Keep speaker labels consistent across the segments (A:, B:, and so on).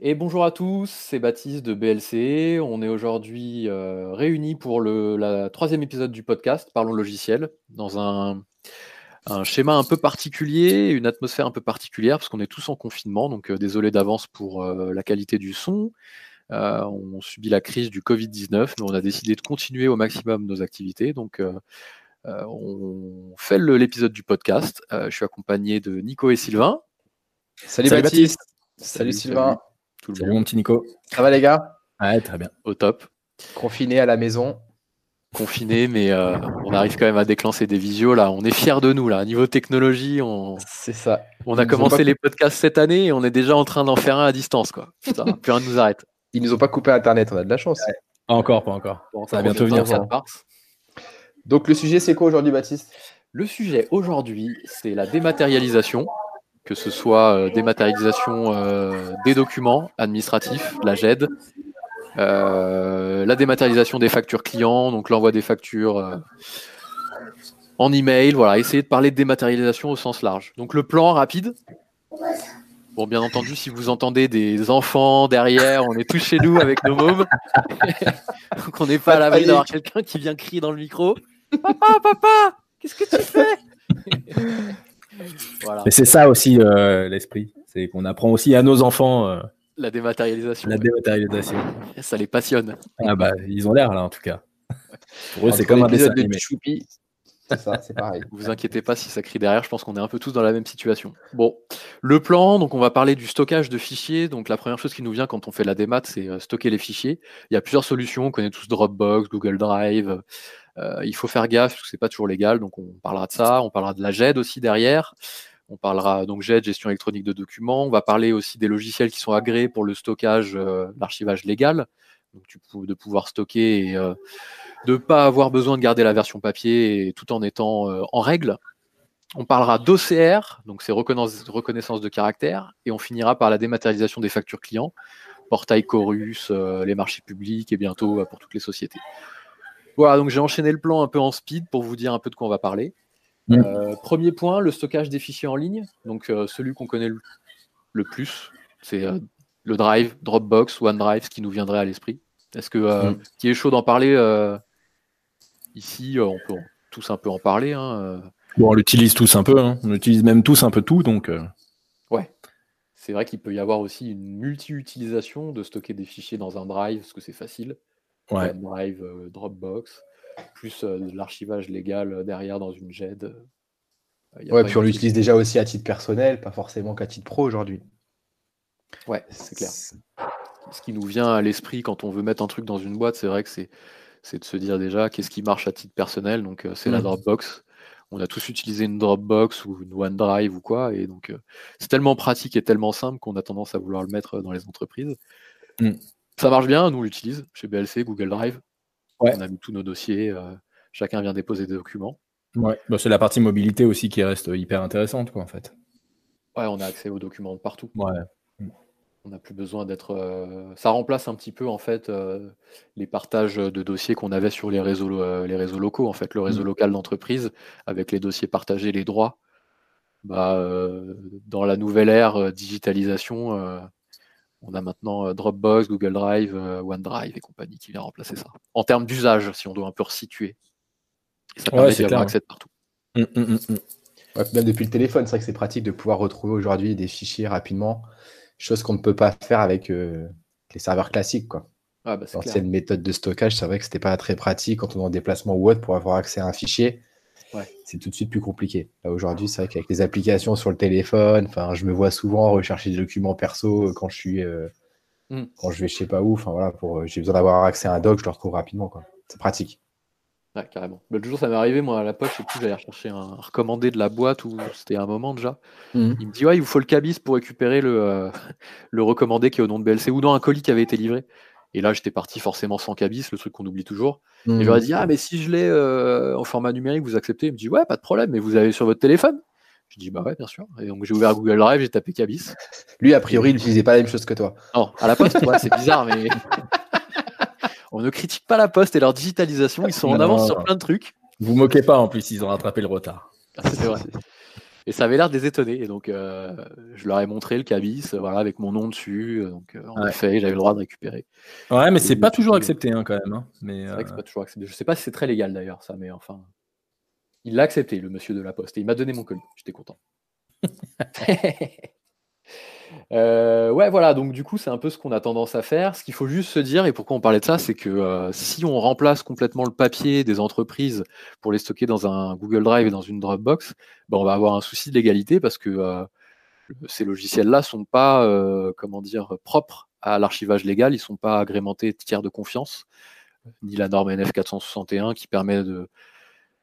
A: Et bonjour à tous, c'est Baptiste de BLC. On est aujourd'hui euh, réunis pour le la troisième épisode du podcast Parlons logiciel, dans un, un schéma un peu particulier, une atmosphère un peu particulière, parce qu'on est tous en confinement, donc euh, désolé d'avance pour euh, la qualité du son. Euh, on subit la crise du Covid-19, mais on a décidé de continuer au maximum nos activités, donc euh, euh, on fait l'épisode du podcast. Euh, je suis accompagné de Nico et Sylvain.
B: Salut,
C: Salut
B: Baptiste.
A: Salut,
B: Salut, Sylvain.
A: Tout le
C: Salut
A: monde
C: mon petit Nico.
B: Ça va les gars?
C: Ouais, très bien.
A: au top.
B: Confiné à la maison.
A: confiné, mais euh, on arrive quand même à déclancer des visios là. On est fiers de nous là. Niveau technologie, on,
B: C'est ça.
A: on a
B: Ils
A: commencé les podcasts cette année et on est déjà en train d'en faire un à distance quoi. Putain, plus rien ne nous arrête.
B: Ils nous ont pas coupé Internet, on a de la chance.
C: Pas encore, pas encore.
A: Bon,
C: Ça va bientôt venir,
B: ça
A: mars.
B: Donc le sujet c'est quoi aujourd'hui Baptiste?
A: Le sujet aujourd'hui, c'est la dématérialisation, que ce soit euh, dématérialisation euh, des documents administratifs, la GED, euh, la dématérialisation des factures clients, donc l'envoi des factures en email, voilà, essayer de parler de dématérialisation au sens large. Donc le plan rapide. Bon, bien entendu, si vous entendez des enfants derrière, on est tous chez nous avec nos mômes. donc on n'est pas à l'abri d'avoir quelqu'un qui vient crier dans le micro. Papa, papa, qu'est-ce que tu fais? Voilà,
C: Mais c'est ça aussi euh, l'esprit. C'est qu'on apprend aussi à nos enfants euh,
A: la dématérialisation,
C: la
A: ouais.
C: dématérialisation.
A: ça les passionne.
C: Ah bah, ils ont l'air là en tout cas. Pour eux, c'est comme un dessin
B: de
C: animé.
B: Choupi. C'est ça, c'est pareil.
A: Vous inquiétez pas si ça crie derrière, je pense qu'on est un peu tous dans la même situation. Bon, le plan, donc on va parler du stockage de fichiers. Donc la première chose qui nous vient quand on fait la démat, c'est euh, stocker les fichiers. Il y a plusieurs solutions, on connaît tous Dropbox, Google Drive. Euh, il faut faire gaffe parce que c'est pas toujours légal, donc on parlera de ça. On parlera de la GED aussi derrière. On parlera donc GED, gestion électronique de documents. On va parler aussi des logiciels qui sont agréés pour le stockage, euh, l'archivage légal. Tu peux, de pouvoir stocker et euh, de ne pas avoir besoin de garder la version papier tout en étant euh, en règle. On parlera d'OCR, donc c'est reconnaissance, de caractère, et on finira par la dématérialisation des factures clients, portail Chorus, euh, les marchés publics et bientôt euh, pour toutes les sociétés. Voilà, donc j'ai enchaîné le plan un peu en speed pour vous dire un peu de quoi on va parler.
C: Mm.
A: Euh, premier point, le stockage des fichiers en ligne, donc euh, celui qu'on connaît le, le plus, c'est euh, le Drive, Dropbox, OneDrive, ce qui nous viendrait à l'esprit. Est-ce que
B: Mm.
A: qui est chaud d'en parler ici On peut en- tous un peu en parler. hein.
C: Bon, on l'utilise tous un peu. hein. On utilise même tous un peu tout, donc.
A: Ouais. C'est vrai qu'il peut y avoir aussi une multi-utilisation de stocker des fichiers dans un drive, parce que c'est facile.
C: Ouais.
A: OneDrive, euh, Dropbox, plus euh, de l'archivage légal euh, derrière dans une GED. euh,
B: Ouais, puis on l'utilise déjà aussi à titre personnel, pas forcément qu'à titre pro aujourd'hui.
A: Ouais, c'est clair. Ce qui nous vient à l'esprit quand on veut mettre un truc dans une boîte, c'est vrai que c'est c'est de se dire déjà qu'est-ce qui marche à titre personnel. Donc euh, c'est la
B: Mm.
A: Dropbox. On a tous utilisé une Dropbox ou une OneDrive ou quoi, et donc euh, c'est tellement pratique et tellement simple qu'on a tendance à vouloir le mettre dans les entreprises.
C: Mm.
A: Ça marche bien, nous on l'utilise chez BLC, Google Drive.
C: Ouais.
A: On a mis tous nos dossiers, euh, chacun vient déposer des documents.
C: Ouais. Bah, c'est la partie mobilité aussi qui reste hyper intéressante, quoi, en fait.
A: Ouais, on a accès aux documents de partout.
C: Ouais.
A: On n'a plus besoin d'être. euh, Ça remplace un petit peu en fait euh, les partages de dossiers qu'on avait sur les réseaux, les réseaux locaux, en fait, le réseau
C: Mm.
A: local d'entreprise avec les dossiers partagés, les droits. Bah, dans la nouvelle ère digitalisation, on a maintenant euh, Dropbox, Google Drive, euh, OneDrive et compagnie qui vient remplacer ça. En termes d'usage, si on doit un peu resituer. Et ça
C: Ouais,
A: permet
C: c'est
A: d'y avoir
C: clair.
A: accès de partout.
C: Hum, hum, hum.
B: Ouais, puis même depuis le téléphone, c'est vrai que c'est pratique de pouvoir retrouver aujourd'hui des fichiers rapidement, chose qu'on ne peut pas faire avec euh, les serveurs classiques. Quoi.
A: Ah, bah.
B: L'ancienne méthode de stockage, c'est vrai que c'était pas très pratique quand on est en déplacement ou autre pour avoir accès à un fichier.
A: Ouais.
B: C'est tout de suite plus compliqué. Là aujourd'hui, c'est vrai qu'avec les applications sur le téléphone, enfin, je me vois souvent rechercher des documents perso quand je suis, euh,
A: Mm.
B: quand je vais je sais pas où. Enfin voilà, pour, euh, j'ai besoin d'avoir accès à un doc, je le retrouve rapidement. Quoi. C'est pratique.
A: Ouais, carrément. Le jour, ça m'est arrivé, moi, à la poche, et puis j'allais rechercher un recommandé de la boîte, ou c'était un moment déjà. Il me dit, ouais, il vous faut le cabis pour récupérer le, euh, le recommandé qui est au nom de BLC, ou dans un colis qui avait été livré. Et là, j'étais parti forcément sans cabis, le truc qu'on oublie toujours.
B: Mm.
A: Et j'aurais dit, ah, mais si je l'ai euh, en format numérique, vous acceptez? Il me dit, ouais, pas de problème, mais vous avez sur votre téléphone? Je dis, bah ouais, bien sûr. Et donc, j'ai ouvert Google Drive, j'ai tapé cabis.
B: Lui, a priori, il n'utilisait pas la même chose que toi.
A: Non, à la poste, ouais, c'est bizarre, mais. On ne critique pas la poste et leur digitalisation, ils sont en avance
C: non,
A: sur plein de trucs.
C: Vous moquez pas en plus, ils ont rattrapé le retard.
A: Ah, C'est vrai. Et ça avait l'air de les étonner. Et donc, euh, je leur ai montré le cabis, voilà, avec mon nom dessus. Donc, en effet, j'avais le droit de récupérer.
C: Ouais, mais c'est pas toujours accepté hein, quand même. Hein. Mais,
A: c'est vrai que c'est pas toujours accepté. Je sais pas si c'est très légal d'ailleurs, ça, mais enfin. Il l'a accepté, le monsieur de la poste. Et il m'a donné mon colis. J'étais content. Euh, ouais, voilà, donc du coup, c'est un peu ce qu'on a tendance à faire. Ce qu'il faut juste se dire, et pourquoi on parlait de ça, c'est que euh, si on remplace complètement le papier des entreprises pour les stocker dans un Google Drive et dans une Dropbox, ben, on va avoir un souci de légalité parce que euh, ces logiciels-là sont pas, comment dire, propres à l'archivage légal, ils sont pas agrémentés tiers de confiance, ni la norme NF 461 qui permet de,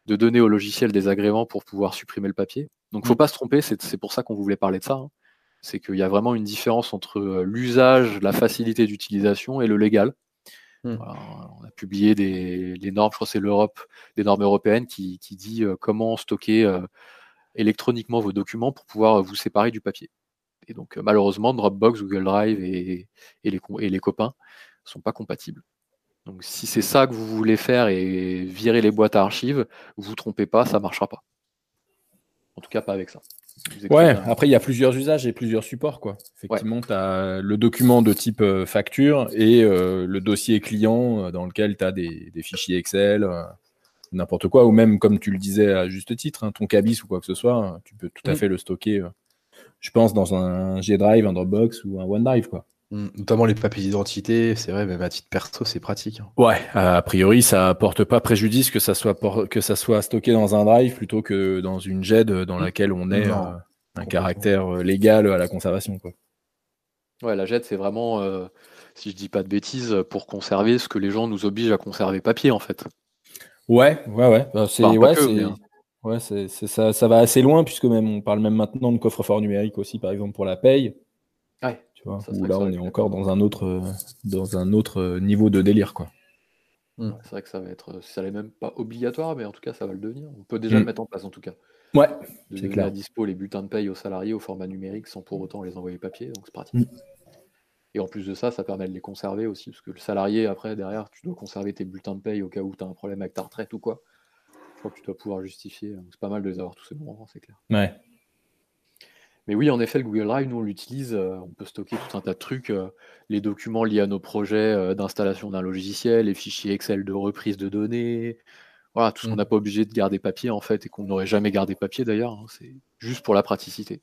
A: de donner au logiciel des agréments pour pouvoir supprimer le papier. Donc, faut mmh. pas se tromper, c'est pour ça qu'on voulait parler de ça. Hein c'est qu'il y a vraiment une différence entre euh, l'usage, la facilité d'utilisation et le légal. Hmm. on a publié des normes, je crois que c'est l'Europe, des normes européennes qui, qui dit euh, comment stocker euh, électroniquement vos documents pour pouvoir vous séparer du papier. Et donc malheureusement, Dropbox, Google Drive et, les, et les copains ne sont pas compatibles. Donc si c'est ça que vous voulez faire et virer les boîtes à archives, vous vous trompez pas, ça ne marchera pas. En tout cas, pas avec ça.
C: Ouais, après, il y a plusieurs usages et plusieurs supports. Quoi. Effectivement, tu as le document de type euh, facture et euh, le dossier client euh, dans lequel tu as des, fichiers Excel, n'importe quoi, ou même, comme tu le disais à juste titre, hein, ton cabis ou quoi que ce soit, hein, tu peux tout à mm. fait le stocker, je pense, dans un G-Drive, un Dropbox ou un OneDrive. Quoi.
B: Mm, notamment les papiers d'identité, c'est vrai, même à titre perso, c'est pratique. Hein.
C: Ouais, a priori, ça apporte pas préjudice que ça soit que ça soit stocké dans un drive plutôt que dans une GED dans mm. laquelle on ait euh, un caractère euh, légal à la conservation. Quoi.
A: Ouais, la GED, c'est vraiment, euh, si je dis pas de bêtises, pour conserver ce que les gens nous obligent à conserver papier, en fait.
C: Ouais, ouais, ouais. Bah, c'est ouais, c'est ça, ça va assez loin puisque même on parle même maintenant de coffre-fort numérique aussi, par exemple pour la paye.
A: Ouais
C: où là on est encore dans un autre dans un autre niveau de délire quoi.
A: Hmm. c'est vrai que ça va être, ça n'est même pas obligatoire, mais en tout cas ça va le devenir. On peut déjà le hmm. mettre en place en tout cas.
C: Ouais.
A: De donner à dispo les bulletins de paye aux salariés au format numérique sans pour autant les envoyer papier, donc c'est pratique. Et en plus de ça, ça permet de les conserver aussi, parce que le salarié, après, derrière, tu dois conserver tes bulletins de paye au cas où tu as un problème avec ta retraite ou quoi. Je crois que tu dois pouvoir justifier. C'est pas mal de les avoir tous ces moments, c'est clair.
C: Ouais.
A: Mais oui, en effet, le Google Drive, nous, on l'utilise. Euh, on peut stocker tout un tas de trucs, euh, les documents liés à nos projets euh, d'installation d'un logiciel, les fichiers Excel de reprise de données. Voilà, tout ce qu'on mmh. n'a pas obligé de garder papier, en fait, et qu'on n'aurait jamais gardé papier d'ailleurs. Hein, c'est juste pour la praticité.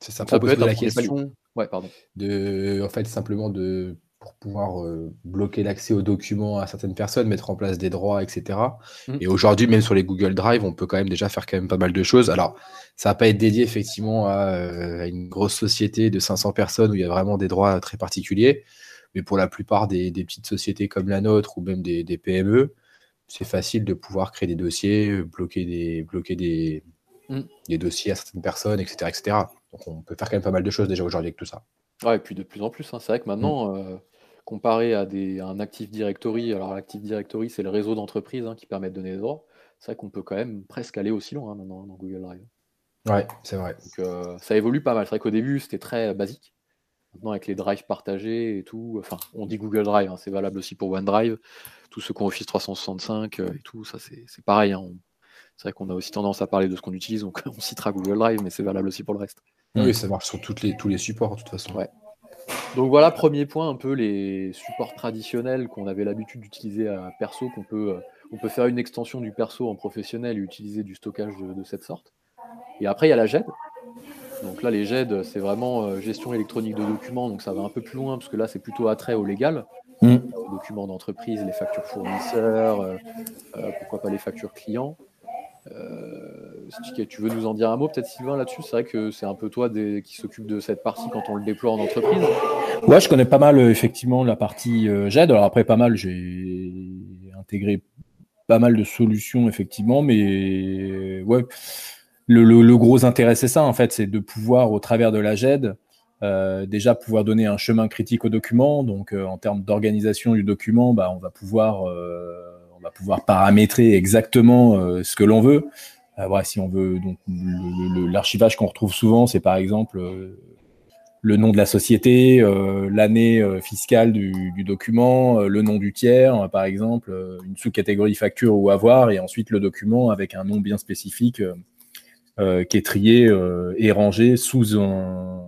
B: C'est ça, ça peut être la question.
A: Ouais, pardon.
B: De, en fait, simplement de pour pouvoir euh, bloquer l'accès aux documents à certaines personnes, mettre en place des droits, etc. Mmh. Et aujourd'hui, même sur les Google Drive, on peut quand même déjà faire quand même pas mal de choses. Alors, ça va pas être dédié effectivement euh, à, une grosse société de 500 personnes où il y a vraiment des droits très particuliers. Mais pour la plupart des, petites sociétés comme la nôtre ou même des, PME, c'est facile de pouvoir créer des dossiers, bloquer des, bloquer des, mmh. des dossiers à certaines personnes, etc., etc. Donc on peut faire quand même pas mal de choses déjà aujourd'hui avec tout ça.
A: Ouais, et puis de plus en plus, hein. c'est vrai que maintenant, mmh. euh, comparé à, des, un Active Directory, alors l'Active Directory, c'est le réseau d'entreprises hein, qui permet de donner des droits. C'est vrai qu'on peut quand même presque aller aussi loin hein, maintenant dans Google Drive.
B: Ouais, c'est vrai.
A: Donc, euh, ça évolue pas mal. C'est vrai qu'au début, c'était très basique. Maintenant, avec les drives partagés et tout, enfin, on dit Google Drive, hein, c'est valable aussi pour OneDrive. Tous ceux qui ont Office 365 euh, et tout, ça, c'est pareil. C'est vrai qu'on a aussi tendance à parler de ce qu'on utilise, donc on citera Google Drive, mais c'est valable aussi pour le reste.
B: Oui, ça marche sur toutes les, tous les supports, de toute façon.
A: Ouais. Donc voilà, premier point, un peu les supports traditionnels qu'on avait l'habitude d'utiliser à perso, qu'on peut, euh, on peut faire une extension du perso en professionnel et utiliser du stockage de, cette sorte. Et après, il y a la GED. Donc là, les GED, c'est vraiment euh, gestion électronique de documents, donc ça va un peu plus loin, parce que là, c'est plutôt attrait au légal, mmh. aux documents d'entreprise, les factures fournisseurs, euh, pourquoi pas les factures clients. Euh, tu veux nous en dire un mot peut-être Sylvain là-dessus? C'est vrai que c'est un peu toi qui s'occupe de cette partie quand on le déploie en entreprise.
C: Ouais, je connais pas mal euh, effectivement la partie euh, GED. Alors après pas mal, j'ai intégré pas mal de solutions effectivement, mais ouais, le, gros intérêt c'est ça en fait, c'est de pouvoir au travers de la GED déjà pouvoir donner un chemin critique au document. Donc en termes d'organisation du document, bah, on va pouvoir va pouvoir paramétrer exactement euh, ce que l'on veut. Euh, voilà, si on veut, donc l'archivage qu'on retrouve souvent, c'est par exemple euh, le nom de la société, l'année fiscale du, document, le nom du tiers, par exemple, une sous-catégorie facture ou avoir, et ensuite le document avec un nom bien spécifique qui est trié et rangé sous un,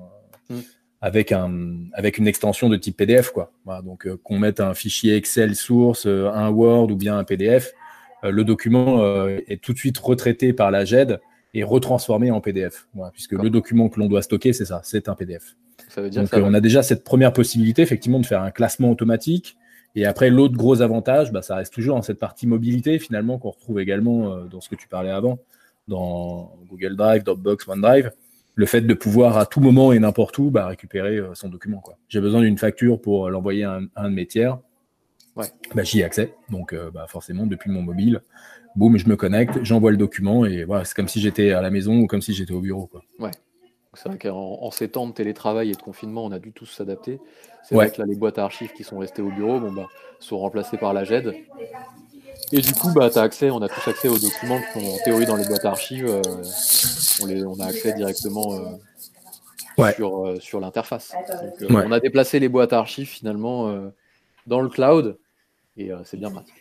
C: mm. avec, un, avec une extension de type PDF. Quoi. donc qu'on mette un fichier Excel source, un Word ou bien un PDF, le document est tout de suite retraité par la GED et retransformé en PDF. puisque le document que l'on doit stocker, c'est ça, c'est un PDF. Donc, on a déjà cette première possibilité, effectivement, de faire un classement automatique. Et après, l'autre gros avantage, bah, ça reste toujours dans cette partie mobilité, finalement, qu'on retrouve également euh, dans ce que tu parlais avant, dans Google Drive, Dropbox, OneDrive. Le fait de pouvoir, à tout moment et n'importe où, bah, récupérer euh, son document. J'ai besoin d'une facture pour l'envoyer à, un, de mes tiers. Ouais. Bah, j'y ai accès. Donc, euh, forcément, depuis mon mobile, boum, je me connecte, j'envoie le document et voilà, c'est comme si j'étais à la maison ou comme si j'étais au bureau. Quoi.
A: Ouais. C'est vrai qu'en ces temps de télétravail et de confinement, on a dû tous s'adapter. C'est vrai que là, les boîtes à archives qui sont restées au bureau bon, bah, sont remplacées par la GED. Et du coup, bah, as accès, on a tous accès aux documents qui sont en théorie dans les boîtes à archives. Euh, on, les, on, a accès directement euh, sur, euh, sur l'interface. On a déplacé les boîtes à archives finalement dans le cloud et c'est bien pratique.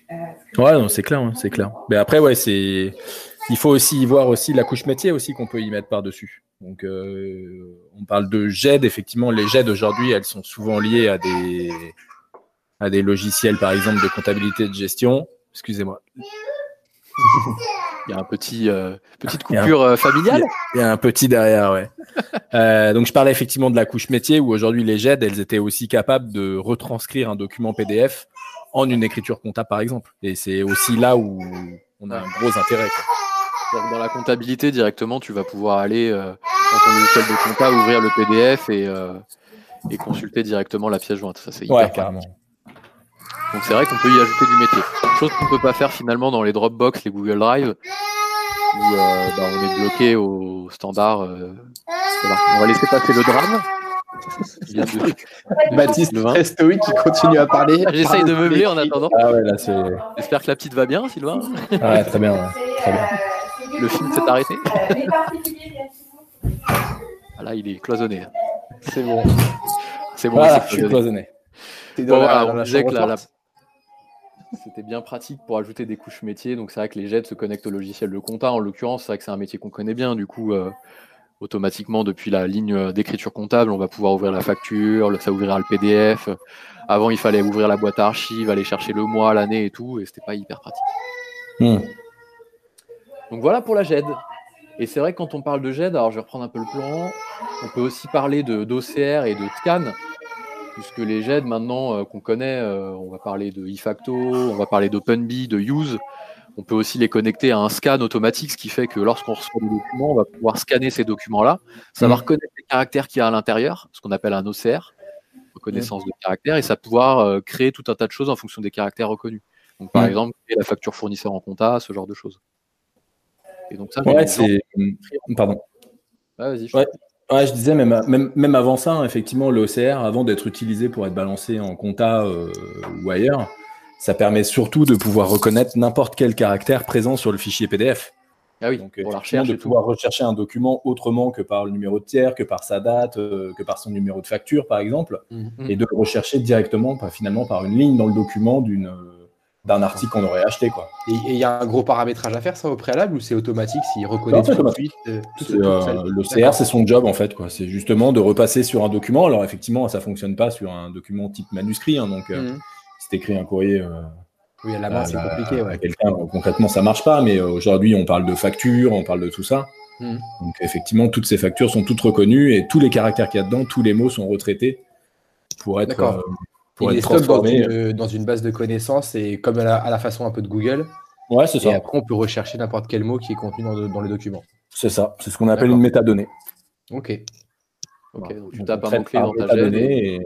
C: Ouais, c'est clair, hein, c'est clair. Mais après, ouais, c'est il faut aussi y voir aussi la couche métier aussi qu'on peut y mettre par-dessus. Donc, euh, on parle de GED. Effectivement, les GED aujourd'hui, elles sont souvent liées à des, à des logiciels, par exemple, de comptabilité de gestion. Excusez-moi.
A: Il y a un petit euh, petite coupure euh, familiale.
C: Il y a un petit derrière, ouais. donc je parlais effectivement de la couche métier où aujourd'hui les GED, elles étaient aussi capables de retranscrire un document PDF en une écriture comptable, par exemple. Et c'est aussi là où on a un gros intérêt.
A: Dans la comptabilité, directement, tu vas pouvoir aller euh, dans ton logiciel de compta, ouvrir le PDF euh, et, consulter directement la pièce jointe. Ça, c'est hyper carrément. Donc c'est vrai qu'on peut y ajouter du métier. Chose qu'on ne peut pas faire finalement dans les Dropbox, les Google Drive, où euh, bah, on est bloqué au standard. On va laisser passer le drame.
B: Baptiste Restoï qui continue à parler.
A: Ah, j'essaye de meubler en attendant. Ah J'espère que la petite va bien, Sylvain.
C: Ouais, très bien, très bien.
A: Le film s'est arrêté. ah là, il est cloisonné.
B: C'est bon.
C: C'est bon, voilà, je suis cloisonné.
A: on disait que c'était bien pratique pour ajouter des couches métiers. Donc c'est vrai que les jets se connectent au logiciel de compta. En l'occurrence, c'est vrai que c'est un métier qu'on connaît bien. Du coup, euh, automatiquement, depuis la ligne d'écriture comptable, on va pouvoir ouvrir la facture, ça ouvrira le PDF. Avant, il fallait ouvrir la boîte à archives, aller chercher le mois, l'année et tout, et c'était pas hyper pratique. Hmm. Donc voilà pour la GED. Et c'est vrai que quand on parle de GED, alors je vais reprendre un peu le plan, on peut aussi parler d'OCR et de scan, puisque les GED maintenant euh, qu'on connaît, euh, on va parler de eFacto, on va parler d'OpenBee, de Use, on peut aussi les connecter à un scan automatique, ce qui fait que lorsqu'on reçoit des documents, on va pouvoir scanner ces documents-là. Ça va mm. reconnaître les caractères qu'il y a à l'intérieur, ce qu'on appelle un OCR, reconnaissance mm. de caractères, et ça va pouvoir euh, créer tout un tas de choses en fonction des caractères reconnus. Donc, par mm. exemple, la facture fournisseur en compta, ce genre de choses.
C: Et donc ça, ouais, c'est. Pardon. vas-y. je disais, même, même, même avant ça, effectivement, l'OCR, avant d'être utilisé pour être balancé en compta euh, ou ailleurs, ça permet surtout de pouvoir reconnaître n'importe quel caractère présent sur le fichier PDF.
A: Ah oui,
C: Donc, pour la recherche, de pouvoir rechercher un document autrement que par le numéro de tiers, que par sa date, euh, que par son numéro de facture, par exemple, mhm. et de le rechercher directement, finalement par une ligne dans le document d'une d'un article qu'on aurait acheté. Quoi.
B: Et il y a un gros paramétrage à faire ça au préalable ou c'est automatique s'il reconnaît tout de suite
C: euh, euh, Le CR, c'est son job en fait. Quoi. C'est justement de repasser sur un document. Alors effectivement, ça fonctionne pas sur un document type manuscrit. Hein, donc, mhm c'est écrit un courrier. Euh,
B: oui, à la main, c'est compliqué.
C: Quelqu'un, concrètement, ça marche pas, mais aujourd'hui, on parle de factures, on parle de tout ça. Hmm. Donc, effectivement, toutes ces factures sont toutes reconnues et tous les caractères qu'il y a dedans, tous les mots sont retraités pour être, euh,
B: pour être transformés. Dans une, base de connaissances et comme à la, façon un peu de Google.
C: Ouais, c'est ça.
B: Et après, on peut rechercher n'importe quel mot qui est contenu dans, dans les documents.
C: C'est ça. C'est ce qu'on appelle une métadonnée.
B: Ok.
A: Ok, donc tu tapes un mot-clé dans ta Et...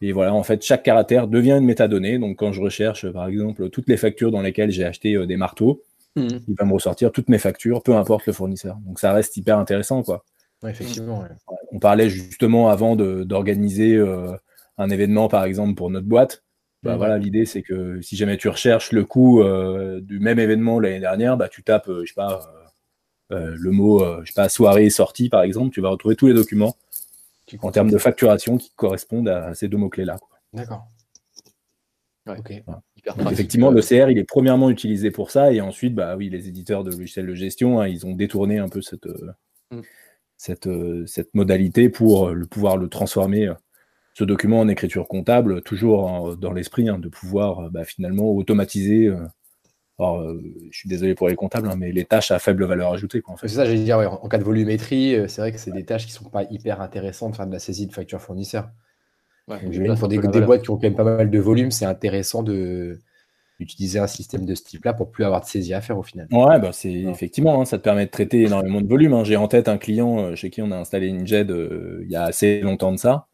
C: Et voilà, en fait, chaque caractère devient une métadonnée. Donc, quand je recherche, par exemple, toutes les factures dans lesquelles j'ai acheté euh, des marteaux, hmm. il va me ressortir toutes mes factures, peu importe le fournisseur. Donc, ça reste hyper intéressant, quoi.
B: effectivement.
C: On parlait justement avant d'organiser euh, un événement, par exemple, pour notre boîte. Bah, hmm. voilà, l'idée, c'est que si jamais tu recherches le coût euh, du même événement l'année dernière, bah, tu tapes, je sais pas, le mot, je sais pas, soirée sortie, par exemple, tu vas retrouver tous les documents en termes de facturation qui correspondent à ces deux mots-clés-là.
B: D'accord.
C: Effectivement, le CR, il est premièrement utilisé pour ça, et ensuite, bah oui, les éditeurs de logiciels de gestion, hein, ils ont détourné un peu cette, mm. cette, cette modalité pour le pouvoir le transformer ce document en écriture comptable, toujours dans l'esprit hein, de pouvoir bah, finalement automatiser alors, euh, je suis désolé pour les comptables, hein, mais les tâches à faible valeur ajoutée.
B: En fait. C'est ça, j'allais dire, en cas de volumétrie, euh, c'est vrai que c'est des tâches qui ne sont pas hyper intéressantes de faire de la saisie de factures fournisseurs. Ouais, pour des, boîtes qui ont quand même pas mal de volume, c'est intéressant de d'utiliser un système de ce type-là pour plus avoir de saisie à faire au final.
C: Ouais, bah c'est effectivement, hein, ça te permet de traiter énormément de volume. Hein. J'ai en tête un client euh, chez qui on a installé une JED il y a assez longtemps de ça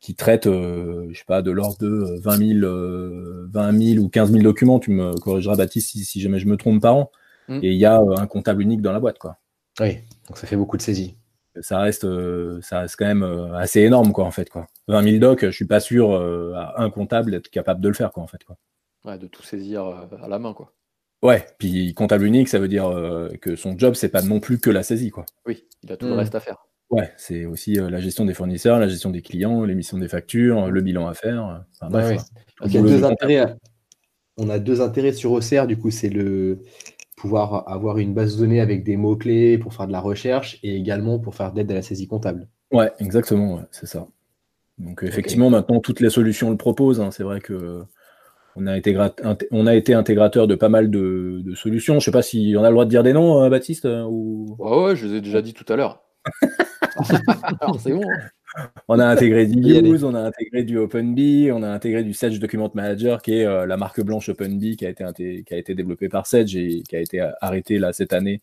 C: qui traite, euh, je sais pas, de l'ordre de 20 000, 20 ou 15 000 documents. Tu me corrigeras, Baptiste, si, jamais je me trompe par an. Mm. Et il y a euh, un comptable unique dans la boîte, quoi.
B: Oui, donc ça fait beaucoup de saisies.
C: Ça reste, euh, ça reste quand même assez énorme, quoi, en fait, quoi. 20 000 docs, je suis pas sûr à un comptable d'être capable de le faire, quoi, en fait, quoi.
A: Ouais, de tout saisir à la main, quoi.
C: Ouais, puis comptable unique, ça veut dire que son job, c'est pas non plus que la saisie, quoi.
A: Oui, il a tout le mm. reste à faire.
C: Ouais, c'est aussi euh, la gestion des fournisseurs, la gestion des clients, l'émission des factures, le bilan à faire.
B: On a deux intérêts sur OCR, du coup, c'est le pouvoir avoir une base de données avec des mots-clés pour faire de la recherche et également pour faire d'aide à la saisie comptable.
C: Ouais, exactement, c'est ça. Donc effectivement, maintenant, toutes les solutions le proposent. Hein. C'est vrai que on a, été on a été intégrateur de pas mal de, solutions. Je ne sais pas si on a le droit de dire des noms, euh, Baptiste ou...
A: ouais, je les ai déjà dit tout à l'heure. c'est bon.
C: Hein. On a intégré du Use, on a intégré du OpenBee, on a intégré du Sedge Document Manager, qui est euh, la marque blanche OpenBee qui a été, qui a été développée par Sedge et qui a été arrêté là cette année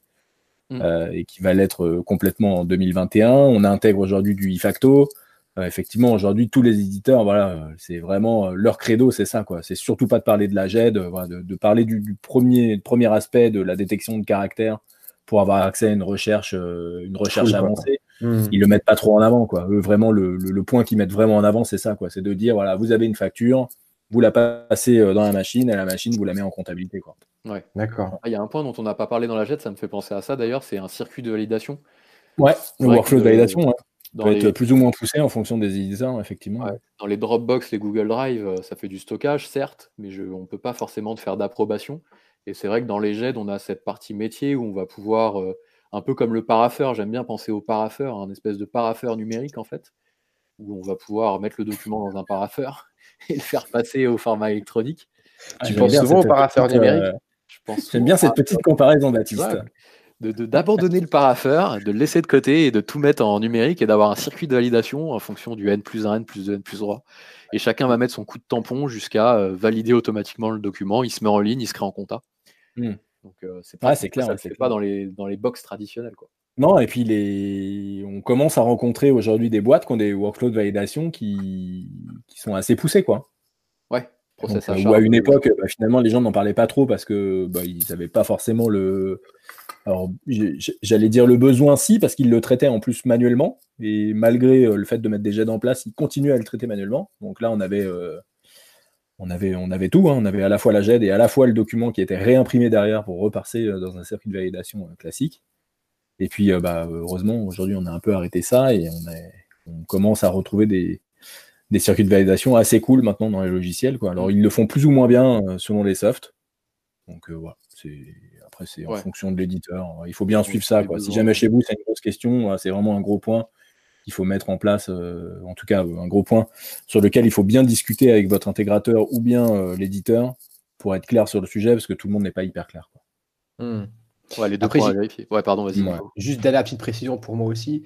C: mm. euh, et qui va l'être euh, complètement en 2021. On intègre aujourd'hui du ifacto. effectivement, aujourd'hui, tous les éditeurs, voilà, c'est vraiment leur credo, c'est ça, quoi. C'est surtout pas de parler de la GED, de, parler du, premier, premier aspect de la détection de caractères pour avoir accès à une recherche, euh, une recherche avancée. Mmh. Ils le mettent pas trop en avant, quoi. Eux, vraiment, le, le, point qu'ils mettent vraiment en avant, c'est ça, quoi. C'est de dire, voilà, vous avez une facture, vous la passez euh, dans la machine, et la machine vous la met en comptabilité, quoi.
A: Ouais, d'accord. Ah, il y a un point dont on n'a pas parlé dans la jet, ça me fait penser à ça d'ailleurs, c'est un circuit de validation.
C: Ouais, le workflow de validation, ouais. peut être plus ou moins poussé en fonction des éditeurs, effectivement.
A: Dans les Dropbox, les Google Drive, euh, ça fait du stockage, certes, mais je, on ne peut pas forcément faire d'approbation. Et c'est vrai que dans les GED, on a cette partie métier où on va pouvoir, euh, un peu comme le paraffeur, j'aime bien penser au paraffeur, un espèce de paraffeur numérique en fait, où on va pouvoir mettre le document dans un paraffeur et le faire passer au format électronique.
B: Ah, tu penses souvent au paraffeur numérique
C: euh, J'aime bien cette petite comparaison, Baptiste.
A: d'abandonner le paraffeur, de le laisser de côté et de tout mettre en numérique et d'avoir un circuit de validation en fonction du N plus 1, N plus 2, N plus 3. Et chacun va mettre son coup de tampon jusqu'à euh, valider automatiquement le document. Il se met en ligne, il se crée en compta. Hmm. Donc euh, c'est pas, clair, ça ne pas dans les, dans les box traditionnelles. Quoi.
C: Non, et puis les... on commence à rencontrer aujourd'hui des boîtes qui ont des workflows de validation qui, qui sont assez poussés. Quoi.
A: Ouais,
C: process Ou à une époque, bah, finalement, les gens n'en parlaient pas trop parce que bah, ils n'avaient pas forcément le. Alors, j'allais dire le besoin, si, parce qu'ils le traitaient en plus manuellement. Et malgré euh, le fait de mettre des jets en place, ils continuaient à le traiter manuellement. Donc là, on avait euh, on avait, on avait tout, hein. on avait à la fois la GED et à la fois le document qui était réimprimé derrière pour repasser euh, dans un circuit de validation euh, classique. Et puis, euh, bah, heureusement, aujourd'hui, on a un peu arrêté ça et on, commence à retrouver des, circuits de validation assez cool maintenant dans les logiciels. Quoi. Alors, ils le font plus ou moins bien selon les softs. Donc, voilà, après, c'est en fonction de l'éditeur. Il faut bien suivre ça. Quoi. Si jamais chez vous, c'est une grosse question, c'est vraiment un gros point il faut mettre en place, euh, en tout cas un gros point sur lequel il faut bien discuter avec votre intégrateur ou bien euh, l'éditeur pour être clair sur le sujet, parce que tout le monde n'est pas hyper clair.
A: Hmm. les deux points à vérifier. Ouais, pardon, vas-y.
B: Juste la petite précision pour moi aussi.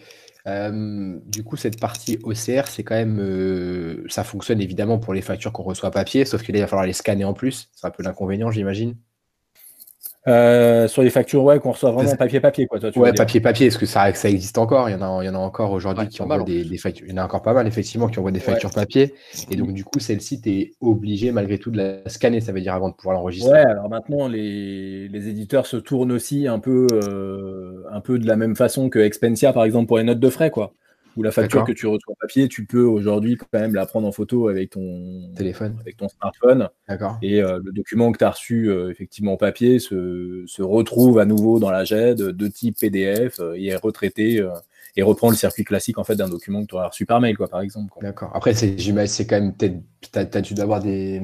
B: Euh, du coup, cette partie OCR, c'est quand même. ça fonctionne évidemment pour les factures qu'on reçoit papier, sauf qu'il va falloir les scanner en plus. C'est un peu l'inconvénient, j'imagine.
C: Euh, sur les factures, ouais, qu'on reçoit vraiment papier-papier, quoi.
B: Toi, ouais, papier-papier, est-ce que ça, ça existe encore il y, en a, il y en a encore aujourd'hui qui envoient des, factures. Il y en a encore pas mal, effectivement, qui envoient des factures papier. Et donc, du coup, celle-ci, tu es obligé, malgré tout, de la scanner, ça veut dire, avant de pouvoir l'enregistrer.
C: Ouais, alors maintenant, les, les, éditeurs se tournent aussi un peu, euh, un peu de la même façon que Expensia, par exemple, pour les notes de frais, quoi. Ou la facture que tu reçois papier, tu peux aujourd'hui quand même la prendre en photo avec ton
B: téléphone,
C: avec ton smartphone. Et euh, le document que tu as reçu effectivement en papier se, se, retrouve à nouveau dans la GED de type PDF et est retraité et reprend le circuit classique en fait d'un document que tu auras reçu par mail, quoi, par exemple.
B: D'accord. Après, c'est, c'est quand même peut-être, tu as, dû avoir des,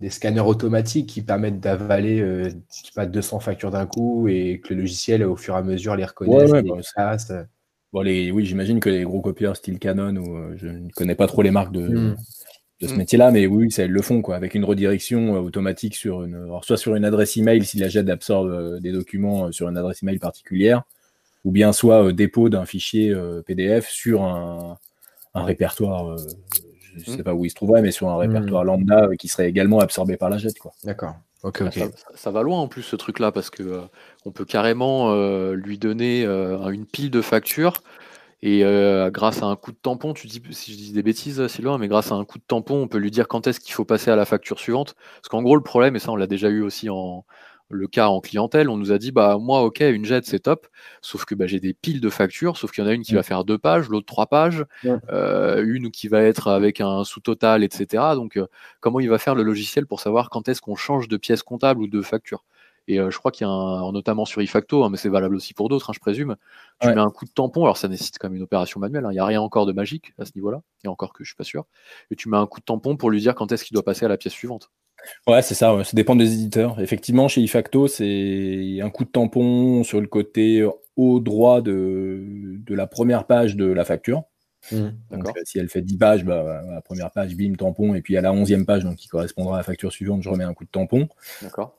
B: des, scanners automatiques qui permettent d'avaler euh, pas 200 factures d'un coup et que le logiciel, au fur et à mesure, les. Ouais,
C: bah, bon, les, oui, j'imagine que les gros copieurs style Canon, ou euh, je ne connais pas trop les marques de, hmm. de ce hmm. métier-là, mais oui, ça, ils le font, quoi, avec une redirection euh, automatique sur une, soit sur une adresse email si la JET absorbe des documents sur une adresse email particulière, ou bien soit euh, dépôt d'un fichier euh, PDF sur un, répertoire, euh, je ne sais mm. pas où il se trouverait, mais sur un répertoire lambda qui serait également absorbé par la jet.
B: D'accord.
A: Ça, va loin en plus ce truc-là parce que on peut carrément lui donner une pile de factures et grâce à un coup de tampon, tu dis si je dis des bêtises, Sylvain, mais grâce à un coup de tampon, on peut lui dire quand est-ce qu'il faut passer à la facture suivante. Parce qu'en gros, le problème, et ça on l'a déjà eu aussi en, le cas en clientèle, on nous a dit bah moi ok une jet c'est top, sauf que bah, j'ai des piles de factures, sauf qu'il y en a une qui va faire deux pages, l'autre trois pages, euh, une qui va être avec un sous-total, etc. Donc euh, comment il va faire le logiciel pour savoir quand est-ce qu'on change de pièce comptable ou de facture? Et euh, je crois qu'il y a un, notamment sur iFacto, hein, mais c'est valable aussi pour d'autres, hein, je présume. Tu mets un coup de tampon, alors ça nécessite quand même une opération manuelle, hein, il n'y a rien encore de magique à ce niveau-là, et encore que je suis pas sûr. Et tu mets un coup de tampon pour lui dire quand est-ce qu'il doit passer à la pièce suivante.
C: Ouais, c'est ça, ça dépend des éditeurs. Effectivement, chez iFacto, c'est un coup de tampon sur le côté haut droit de, de la première page de la facture. Mmh, donc, euh, si elle fait 10 pages, bah, la première page, bim, tampon, et puis à la 11e page, donc qui correspondra à la facture suivante, je remets un coup de tampon.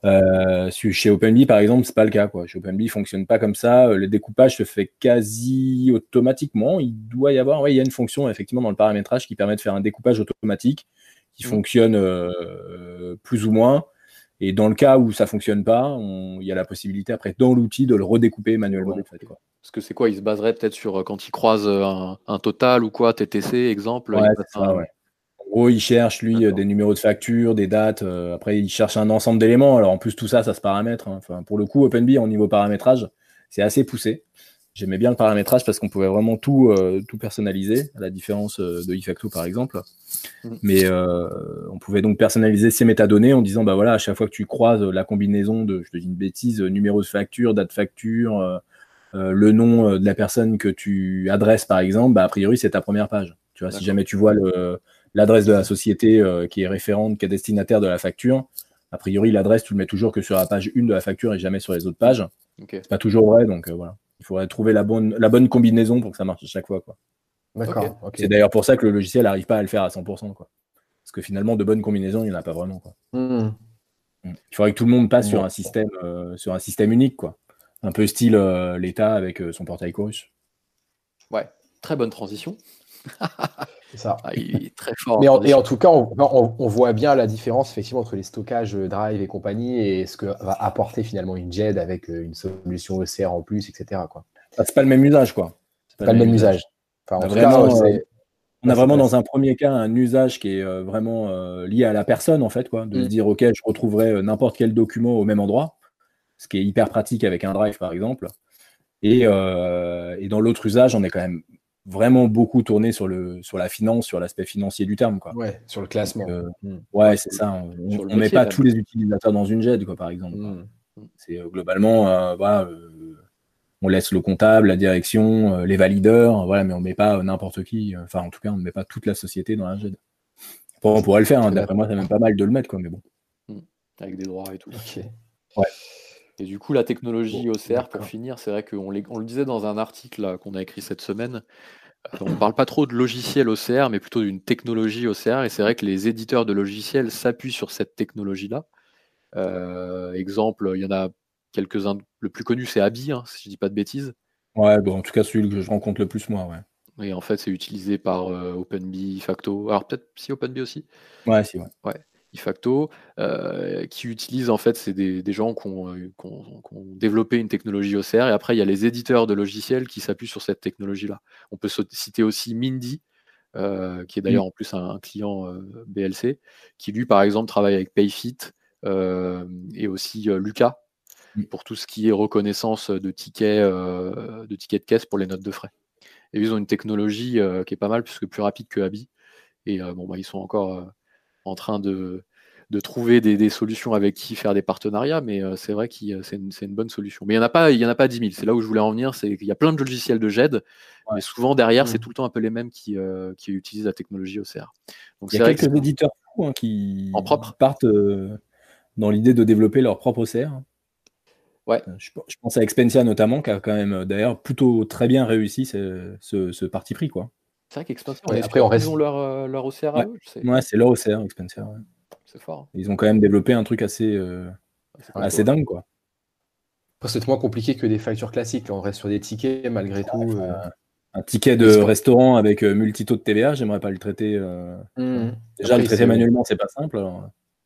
C: Euh, chez OpenBee, par exemple, c'est pas le cas. Quoi. Chez OpenBee, il fonctionne pas comme ça. Le découpage se fait quasi automatiquement. Il doit y avoir, ouais, il y a une fonction effectivement dans le paramétrage qui permet de faire un découpage automatique qui mm. fonctionne euh, plus ou moins. Et dans le cas où ça fonctionne pas, il y a la possibilité après dans l'outil de le redécouper manuellement.
A: Parce que c'est quoi Il se baserait peut-être sur euh, quand il croise euh, un, total ou quoi, TTC, exemple
C: En gros, il cherche, lui, des numéros de facture, des dates. après, il cherche un ensemble d'éléments. Alors, en plus, tout ça, ça se paramètre. Hein. Enfin, pour le coup, OpenBee, au niveau paramétrage, c'est assez poussé. J'aimais bien le paramétrage parce qu'on pouvait vraiment tout, euh, tout personnaliser, à la différence euh, de iFacto par exemple. Mm. Mais euh, on pouvait donc personnaliser ces métadonnées en disant bah voilà, à chaque fois que tu croises la combinaison de, je te dis une bêtise, numéro de facture, date facture, le nom de la personne que tu adresses par exemple, bah, a priori c'est ta première page. Tu vois, si jamais tu vois l'adresse de la société qui est référente, qui est destinataire de la facture, a priori l'adresse tu le mets toujours que sur la page 1 de la facture et jamais sur les autres pages. C'est pas toujours vrai, donc voilà. Il faudrait trouver la bonne, la bonne combinaison pour que ça marche à chaque fois. Quoi.
B: D'accord.
C: C'est d'ailleurs pour ça que le logiciel n'arrive pas à le faire à 100%. Quoi. Parce que finalement, de bonnes combinaisons, il n'y en a pas vraiment. Quoi. Hmm. Hmm. Il faudrait que tout le monde passe sur, un système, euh, sur un système unique. Quoi. Un peu style euh, l'État avec euh, son portail Chorus.
A: Ouais, très bonne transition.
B: ça.
A: Ah, il est très fort.
B: Mais et en tout cas, on, voit bien la différence effectivement entre les stockages Drive et compagnie et ce que va apporter finalement une JED avec euh, une solution OCR en plus, etc. Quoi.
C: Ah, c'est pas le même usage, quoi.
B: C'est pas, le même usage.
C: on, a vraiment, euh, on a vraiment dans un premier cas un usage qui est euh, vraiment lié à la personne, en fait, quoi, de se mm. dire, OK, je retrouverai n'importe quel document au même endroit, ce qui est hyper pratique avec un Drive, par exemple. Et, et dans l'autre usage, on est quand même vraiment beaucoup tourné sur, le, sur la finance, sur l'aspect financier du terme. Quoi.
B: Ouais, sur le classement.
C: Euh, hmm. Ouais, c'est ça. On ne met pas tous les utilisateurs dans une GED, quoi, par exemple. Hmm. C'est euh, globalement, euh, voilà, on laisse le comptable, la direction, les valideurs, voilà, mais on ne met pas n'importe qui. Enfin, en tout cas, on ne met pas toute la société dans la GED. on pourrait le faire, hein, d'après moi, c'est même pas mal de le mettre, quoi, mais bon.
A: Hmm. Avec des droits et tout.
B: Ouais.
A: Et du coup, la technologie OCR, pour finir, c'est vrai qu'on on le disait dans un article qu'on a écrit cette semaine. On ne parle pas trop de logiciel OCR, mais plutôt d'une technologie OCR. Et c'est vrai que les éditeurs de logiciels s'appuient sur cette technologie-là. Euh, exemple, il y en a quelques-uns. Le plus connu, c'est Abi, hein, si je ne dis pas de bêtises.
C: Ouais, bon, en tout cas, celui que je rencontre le plus, moi, ouais.
A: Et en fait, c'est utilisé par euh, OpenBee, Facto. Alors peut-être si OpenBee aussi.
C: Ouais, si, ouais.
A: ouais facto, euh, qui utilisent en fait, c'est des, gens qui ont, développé une technologie OCR, et après il y a les éditeurs de logiciels qui s'appuient sur cette technologie-là. On peut citer aussi Mindy, euh, qui est d'ailleurs en plus un, client euh, BLC, qui lui par exemple travaille avec Payfit et aussi Lucas pour tout ce qui est reconnaissance de tickets, de tickets de caisse pour les notes de frais. Et ils ont une technologie qui est pas mal, puisque plus rapide que Abi. Et bon, bah, ils sont encore en train de, de trouver des, solutions avec qui faire des partenariats, mais c'est vrai que c'est une, bonne solution. Mais il n'y en, a pas, il y en a pas 10 000. C'est là où je voulais en venir. C'est qu'il y a plein de logiciels de GED, mais souvent derrière, c'est mmh. tout le temps un peu les mêmes qui, qui utilisent la technologie OCR.
C: Donc, il y a quelques éditeurs hein, qui en propre. partent dans l'idée de développer leur propre OCR.
A: Ouais.
C: Je, pense à Expensia notamment, qui a quand même d'ailleurs plutôt très bien réussi ce, parti pris. quoi.
A: C'est vrai qu'Expensia, après, on reste... ils ont leur, leur OCR
C: ouais. ouais c'est leur OCR, Expensia.
A: C'est fort. Hein.
C: Ils ont quand même développé un truc assez, euh, assez dingue, quoi.
B: C'est moins compliqué que des factures classiques. on reste sur des tickets malgré tout. Euh.
C: Un ticket de restaurant avec euh, multi-taux de TVA, j'aimerais pas le traiter. Mmh. Déjà, le traiter manuellement, c'est pas simple.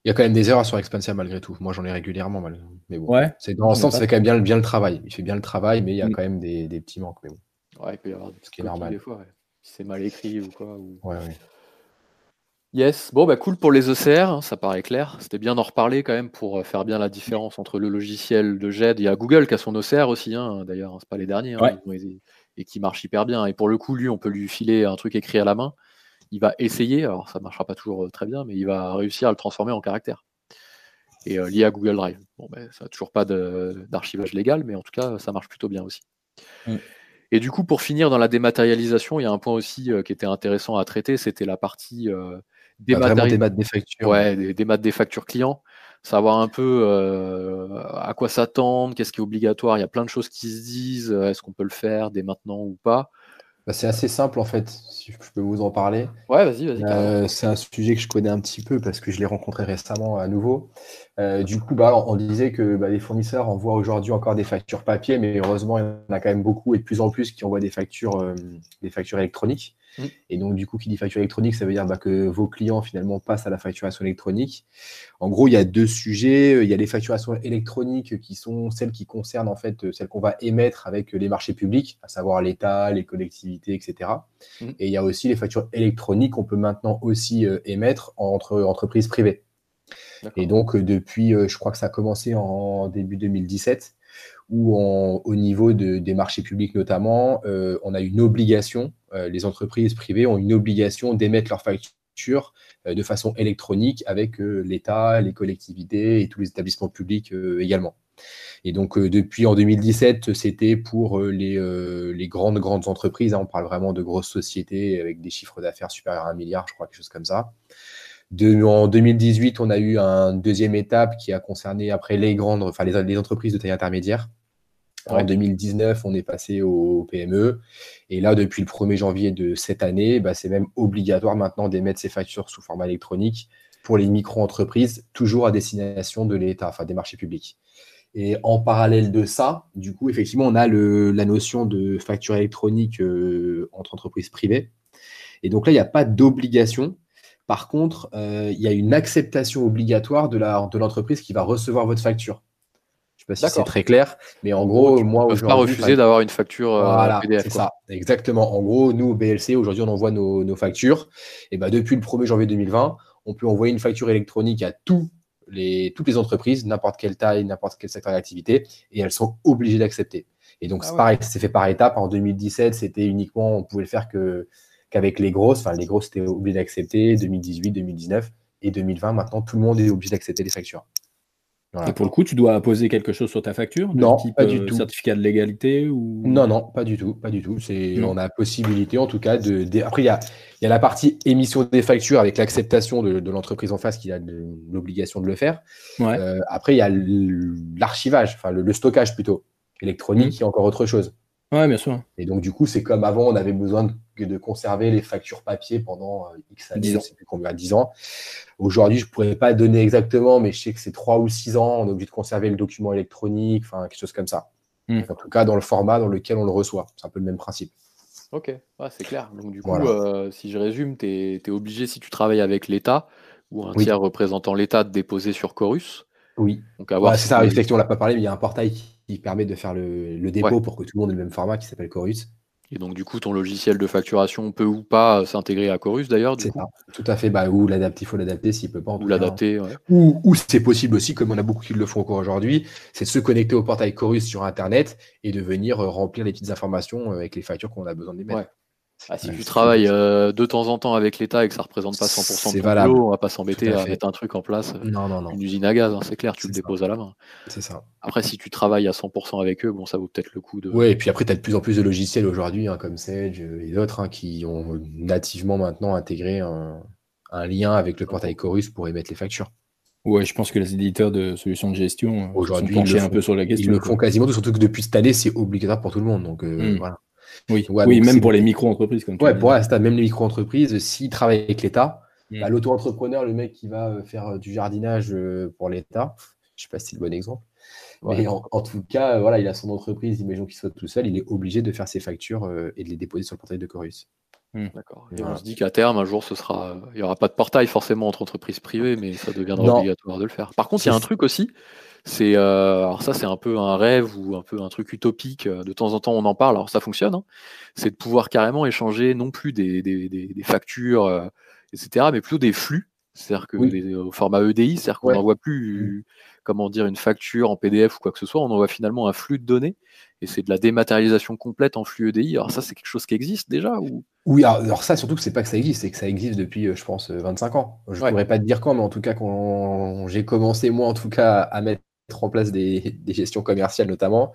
B: Il y a quand même des erreurs sur Expensia malgré tout. Moi, j'en ai régulièrement. Mais bon, ouais. c'est dans l'ensemble, c'est quand même bien, bien le travail. Il fait bien le travail, mais il y a mmh. quand même des, des petits manques. Mais
A: bon. Ouais, il peut y avoir des Ce qui est normal. Des fois, Si c'est mal écrit ou quoi. Ou...
B: Ouais, ouais.
A: Yes, bon bah cool pour les ECR, hein, ça paraît clair. C'était bien d'en reparler quand même pour euh, faire bien la différence entre le logiciel de GED. Il y a Google qui a son OCR aussi, hein, d'ailleurs, c'est pas les derniers, hein, et qui marche hyper bien. Et pour le coup, lui, on peut lui filer un truc écrit à la main. Il va essayer, alors ça marchera pas toujours euh, très bien, mais il va réussir à le transformer en caractère. Et euh, lié à Google Drive. Bon, ben, ça n'a toujours pas d'archivage légal, mais en tout cas, ça marche plutôt bien aussi. Mm. Et du coup, pour finir dans la dématérialisation, il y a un point aussi qui était intéressant à traiter, c'était la partie
B: des, maths, des factures.
A: Ouais, des, des, maths des factures clients. Savoir un peu euh, à quoi s'attendre, qu'est-ce qui est obligatoire. Il y a plein de choses qui se disent. Euh, est-ce qu'on peut le faire dès maintenant ou pas
B: bah, C'est assez simple en fait, si je peux vous en parler.
A: Ouais, vas-y, vas-y.
B: Euh, c'est un sujet que je connais un petit peu parce que je l'ai rencontré récemment à nouveau. du coup, bah, on disait que bah, les fournisseurs envoient aujourd'hui encore des factures papier, mais heureusement, il y en a quand même beaucoup et de plus en plus qui envoient des factures, des factures électroniques. Et donc, du coup, qui dit facture électronique, ça veut dire bah, que vos clients finalement passent à la facturation électronique. En gros, il y a deux sujets. Il y a les facturations électroniques qui sont celles qui concernent en fait celles qu'on va émettre avec les marchés publics, à savoir l'État, les collectivités, etc. Mm. Et il y a aussi les factures électroniques qu'on peut maintenant aussi euh, émettre entre entreprises privées. Et donc, euh, depuis, euh, je crois que ça a commencé en début 2017 où au niveau des marchés publics notamment, euh, on a une obligation, euh, les entreprises privées ont une obligation d'émettre leurs factures euh, de façon électronique avec l'État, les collectivités et tous les établissements publics également. Et donc depuis en 2017, c'était pour les, grandes grandes entreprises, hein, on parle vraiment de grosses sociétés avec des chiffres d'affaires supérieurs à un milliard, je crois, quelque chose comme ça. En 2018, on a eu une deuxième étape qui a concerné après les grandes, enfin les entreprises de taille intermédiaire. En 2019, on est passé au PME. Et là, depuis le 1er janvier de cette année, bah, c'est même obligatoire maintenant d'émettre ces factures sous format électronique pour les micro-entreprises, toujours à destination de l'État, enfin des marchés publics. Et en parallèle de ça, du coup, effectivement, on a la notion de facture électronique euh, entre entreprises privées. Et donc là, il n'y a pas d'obligation. Par contre, euh, il y a une acceptation obligatoire de l'entreprise qui va recevoir votre facture. Je sais pas si c'est très clair, mais en gros, moi
A: aujourd'hui. pas refuser d'avoir une facture euh,
B: voilà, C'est ça, exactement. En gros, nous, au BLC, aujourd'hui, on envoie nos, factures. Et ben, depuis le 1er janvier 2020, on peut envoyer une facture électronique à tous les, toutes les entreprises, n'importe quelle taille, n'importe quel secteur d'activité, et elles sont obligées d'accepter. Et donc, ah c'est pareil, c'est fait par étapes. En 2017, c'était uniquement, on pouvait le faire que, qu'avec les grosses. Enfin, les grosses étaient obligées d'accepter. 2018, 2019 et 2020, maintenant, tout le monde est obligé d'accepter les factures.
C: Et pour le coup, tu dois apposer quelque chose sur ta facture
B: Non, pas du euh, tout.
C: Certificat de légalité ou?
B: Non, non, pas du tout, pas du tout. C'est, on a la possibilité, en tout cas, de. Après, il y a, y a, la partie émission des factures avec l'acceptation de, de l'entreprise en face qui a l'obligation de le faire. Euh, après, il y a l'archivage, enfin le, stockage plutôt électronique, mmh. qui est encore autre chose.
C: Ouais, bien sûr.
B: Et donc, du coup, c'est comme avant, on avait besoin de, de conserver les factures papier pendant euh, X années, je ne sais plus combien, 10 ans. Aujourd'hui, je ne pourrais pas donner exactement, mais je sais que c'est 3 ou 6 ans, on est obligé de conserver le document électronique, enfin, quelque chose comme ça. Hmm. En tout cas, dans le format dans lequel on le reçoit. C'est un peu le même principe.
A: Ok, c'est clair. Donc, du coup, euh, si je résume, tu es, obligé, si tu travailles avec l'État ou un tiers représentant l'État, de déposer sur Chorus.
B: Oui. Donc, avoir c'est ça, effectivement, on l'a pas parlé, mais il y a un portail qui permet de faire le, dépôt pour que tout le monde ait le même format qui s'appelle Chorus.
A: Et donc, du coup, ton logiciel de facturation peut ou pas s'intégrer à Chorus d'ailleurs.
B: C'est Tout à fait. Bah, ou l'adapter, il faut l'adapter s'il peut pas.
A: ou l'adapter.
B: Ou, c'est possible aussi, comme on a beaucoup qui le font encore aujourd'hui, c'est de se connecter au portail Chorus sur Internet et de venir euh, remplir les petites informations euh, avec les factures qu'on a besoin de mettre.
A: Ah, si tu travailles euh, de temps en temps avec l'État et que ça représente pas 100% de ton boulot, on va pas s'embêter à, mettre un truc en place.
B: Euh, non, non, non.
A: Une usine à gaz, hein, c'est clair, tu le déposes à la main.
B: C'est ça.
A: Après, si tu travailles à 100% avec eux, bon, ça vaut peut-être le coup de.
B: Oui, et puis après, tu as de plus en plus de logiciels aujourd'hui, hein, comme Sage et d'autres, hein, qui ont nativement maintenant intégré un, lien avec le portail Chorus pour émettre les factures.
C: Ouais, je pense que les éditeurs de solutions de gestion euh, aujourd'hui sont un peu sur la question.
B: Ils le font quasiment, surtout que depuis cette année, c'est obligatoire pour tout le monde. Donc hmm. voilà.
C: Oui, oui même pour les micro-entreprises. Comme
B: ouais, pour l'instant, même les micro-entreprises, s'ils travaillent avec l'État, mm. bah, l'auto-entrepreneur, le mec qui va euh, faire euh, du jardinage euh, pour l'État, je ne sais pas si c'est le bon exemple. Mais en, tout cas, voilà, il a son entreprise, imaginons qu'il soit tout seul, il est obligé de faire ses factures et de les déposer sur le portail de Chorus.
A: Mm. D'accord. Et on se dit qu'à terme, un jour, ce sera, il n'y aura pas de portail forcément entre entreprises privées, mais ça deviendra obligatoire de le faire. Par contre, il y a un truc aussi, c'est euh, alors ça c'est un peu un rêve ou un peu un truc utopique. Euh, de temps en temps on en parle. Alors ça fonctionne. Hein. C'est de pouvoir carrément échanger non plus des, des, des, factures, euh, etc., mais plutôt des flux. C'est-à-dire que au format EDI, c'est-à-dire qu'on n'envoie plus, mmh. comment dire, une facture en PDF ou quoi que ce soit. On envoie finalement un flux de données et c'est de la dématérialisation complète en flux EDI. Alors ça c'est quelque chose qui existe déjà ou?
B: Oui, alors, ça, surtout que c'est pas que ça existe, c'est que ça existe depuis, je pense, 25 ans. Je ne pourrais pas te dire quand, mais en tout cas, quand j'ai commencé, moi, en tout cas, à mettre en place des, gestions commerciales notamment.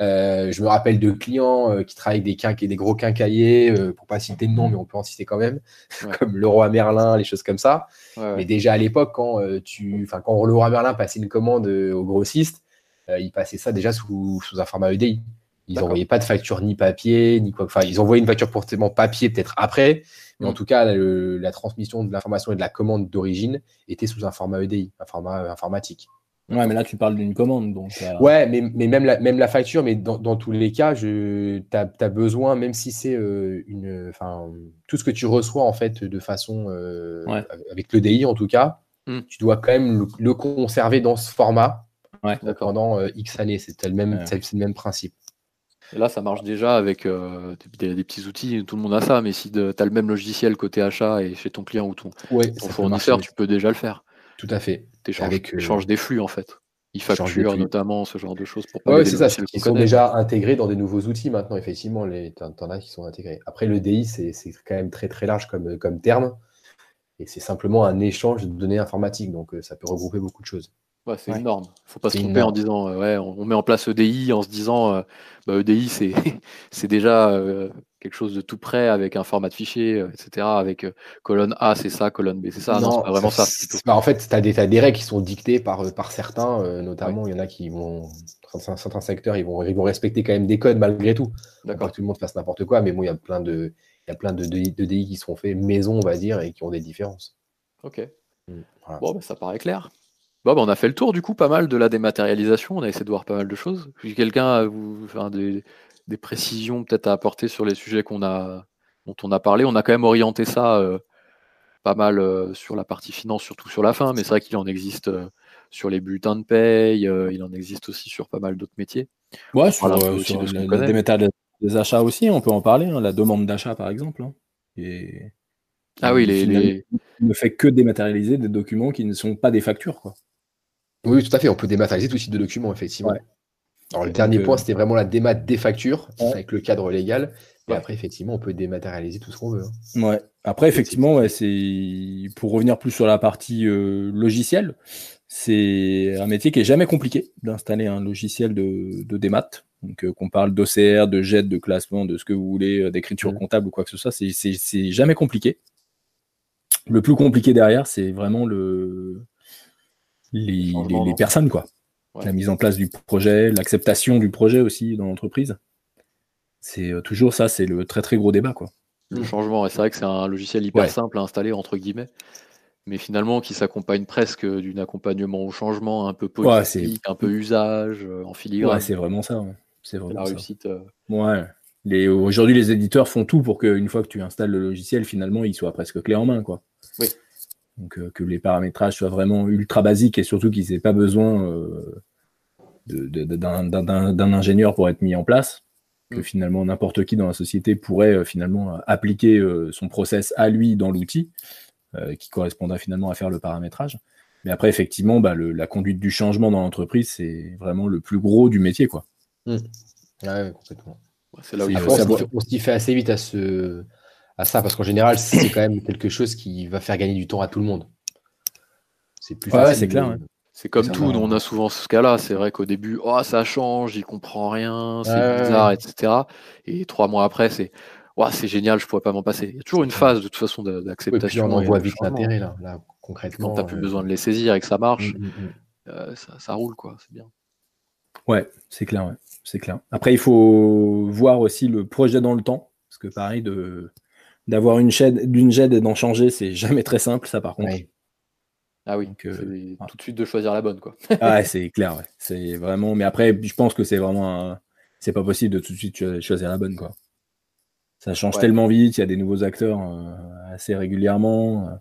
B: Euh, je me rappelle de clients euh, qui travaillent avec des, des gros quincaillers, euh, pour pas citer de nom, mais on peut en citer quand même, comme Leroy Merlin, les choses comme ça. mais déjà à l'époque, quand, tu, quand Leroy Merlin passait une commande au grossiste, il passait ça déjà sous, sous un format EDI. Ils n'envoyaient pas de facture ni papier, ni quoi. Enfin, ils envoyaient une facture pour papier peut-être après, mais en mm. tout cas, la transmission de l'information et de la commande d'origine était sous un format EDI, un format informatique.
C: Ouais, mais là, tu parles d'une commande. Donc,
B: Ouais, mais, mais, même, la, même la facture, mais dans, dans tous les cas, tu as, besoin, même si c'est euh, une. Enfin, tout ce que tu reçois, en fait, de façon. Euh, avec l'EDI, en tout cas, hmm. tu dois quand même le, conserver dans ce format pendant euh, X années. C'est le, même, le même principe.
A: Et là, ça marche déjà avec des, des, petits outils, tout le monde a ça, mais si tu as le même logiciel côté achat et chez ton client ou ton, ton fournisseur, tu peux déjà le faire.
B: Tout à fait.
A: Tu échanges, des flux en fait. Ils facturent notamment ce genre de choses pour
B: pas. c'est ça. Ils sont déjà intégrés dans des nouveaux outils maintenant. Effectivement, les t'en as qui sont intégrés. Après, le DI, c'est quand même très très large comme, comme terme, et c'est simplement un échange de données informatiques. Donc, ça peut regrouper beaucoup de choses.
A: Ouais, c'est énorme. Il faut pas se tromper en disant euh, ouais, on, met en place EDI en se disant euh, bah, EDI c'est déjà euh, quelque chose de tout près avec un format de fichier, etc. Avec colonne A c'est ça, colonne B c'est ça. Non, c'est pas vraiment ça.
B: en fait, tu as, des règles qui sont dictées par, par certains, notamment il y en a qui vont, dans certains secteurs, ils vont, ils vont respecter quand même des codes malgré tout. D'accord. que tout le monde fasse n'importe quoi, mais bon, il y a plein de, il y a plein de, DI qui sont faits maison, on va dire, et qui ont des différences.
A: Ok. Mmh, bon, bah, ça paraît clair. Bon, bah, on a fait le tour du coup pas mal de la dématérialisation, on a essayé de voir pas mal de choses. Quelqu'un a vous, des, précisions peut-être à apporter sur les sujets qu'on a, dont on a parlé. On a quand même orienté ça euh, pas mal euh, sur la partie finance, surtout sur la fin, mais c'est vrai qu'il en existe euh, sur les bulletins de paye, il en existe aussi sur pas mal d'autres métiers.
C: Ouais, sur, des achats aussi, on peut en parler, hein, la demande d'achat par exemple. Hein. Et...
A: Ah oui, les,
C: ne fait que dématérialiser des documents qui ne sont pas des factures. Quoi.
B: Oui, tout à fait. On peut dématérialiser tout type de documents, effectivement. Alors, le dernier point, euh, c'était vraiment la démat des factures, avec le cadre légal. Et après, effectivement, on peut dématérialiser tout ce qu'on veut.
C: Hein. Ouais. Après, effectivement, c'est pour revenir plus sur la partie euh, logicielle, c'est un métier qui est jamais compliqué d'installer un logiciel de, de démat. Donc, euh, qu'on parle d'OCR, de jet, de classement, de ce que vous voulez, d'écriture mmh. comptable ou quoi que ce soit, c'est jamais compliqué. Le plus compliqué derrière, c'est vraiment le, les, personnes, quoi. La mise en place du projet, l'acceptation du projet aussi dans l'entreprise. C'est euh, toujours ça, c'est le très très gros débat, quoi.
A: Le changement, et c'est vrai que c'est un logiciel hyper simple à installer, entre guillemets, mais finalement qui s'accompagne presque d'un accompagnement au changement un peu politique, un peu usage, euh, en filigrane.
C: Ouais, c'est vraiment ça. C'est
A: la réussite. Euh.
C: Ouais. Aujourd'hui, les éditeurs font tout pour qu'une fois que tu installes le logiciel, finalement, il soit presque clé en main, quoi.
A: Oui.
C: Donc euh, que les paramétrages soient vraiment ultra basiques et surtout qu'ils n'aient pas besoin euh, d'un ingénieur pour être mis en place. que mm. finalement n'importe qui dans la société pourrait finalement appliquer son process à lui dans l'outil, qui correspondra finalement à faire le paramétrage. Mais après, effectivement, bah, la conduite du changement dans l'entreprise, c'est vraiment le plus gros du métier. Quoi.
B: Mm. Ouais, complètement. C'est là où il faut on s'y fait assez vite à, ce, à ça, parce qu'en général, c'est quand même quelque chose qui va faire gagner du temps à tout le monde.
C: C'est plus facile. c'est clair.
A: C'est comme tout, on a souvent ce cas-là. C'est vrai qu'au début, oh, ça change, il comprend rien, c'est bizarre, etc. Et trois mois après, c'est c'est génial, je pourrais pas m'en passer. Il y a toujours une phase de toute façon d'acceptation.
B: on en voit vite l'intérêt là, concrètement.
A: Quand tu n'as plus euh, besoin de les saisir et que ça marche, mm, mm, mm. Euh, ça, roule quoi, c'est bien.
C: Ouais, c'est clair, c'est clair. Après, il faut voir aussi le projet dans le temps, parce que pareil, de d'avoir une chaîne, d'une GED et d'en changer, c'est jamais très simple, ça par contre.
A: Ah oui, Donc, euh, tout de suite de choisir la bonne, quoi.
C: ah, c'est clair, ouais. C'est vraiment. Mais après, je pense que c'est vraiment. C'est pas possible de tout de suite choisir la bonne, quoi. Ça change tellement vite, il y a des nouveaux acteurs euh, assez régulièrement.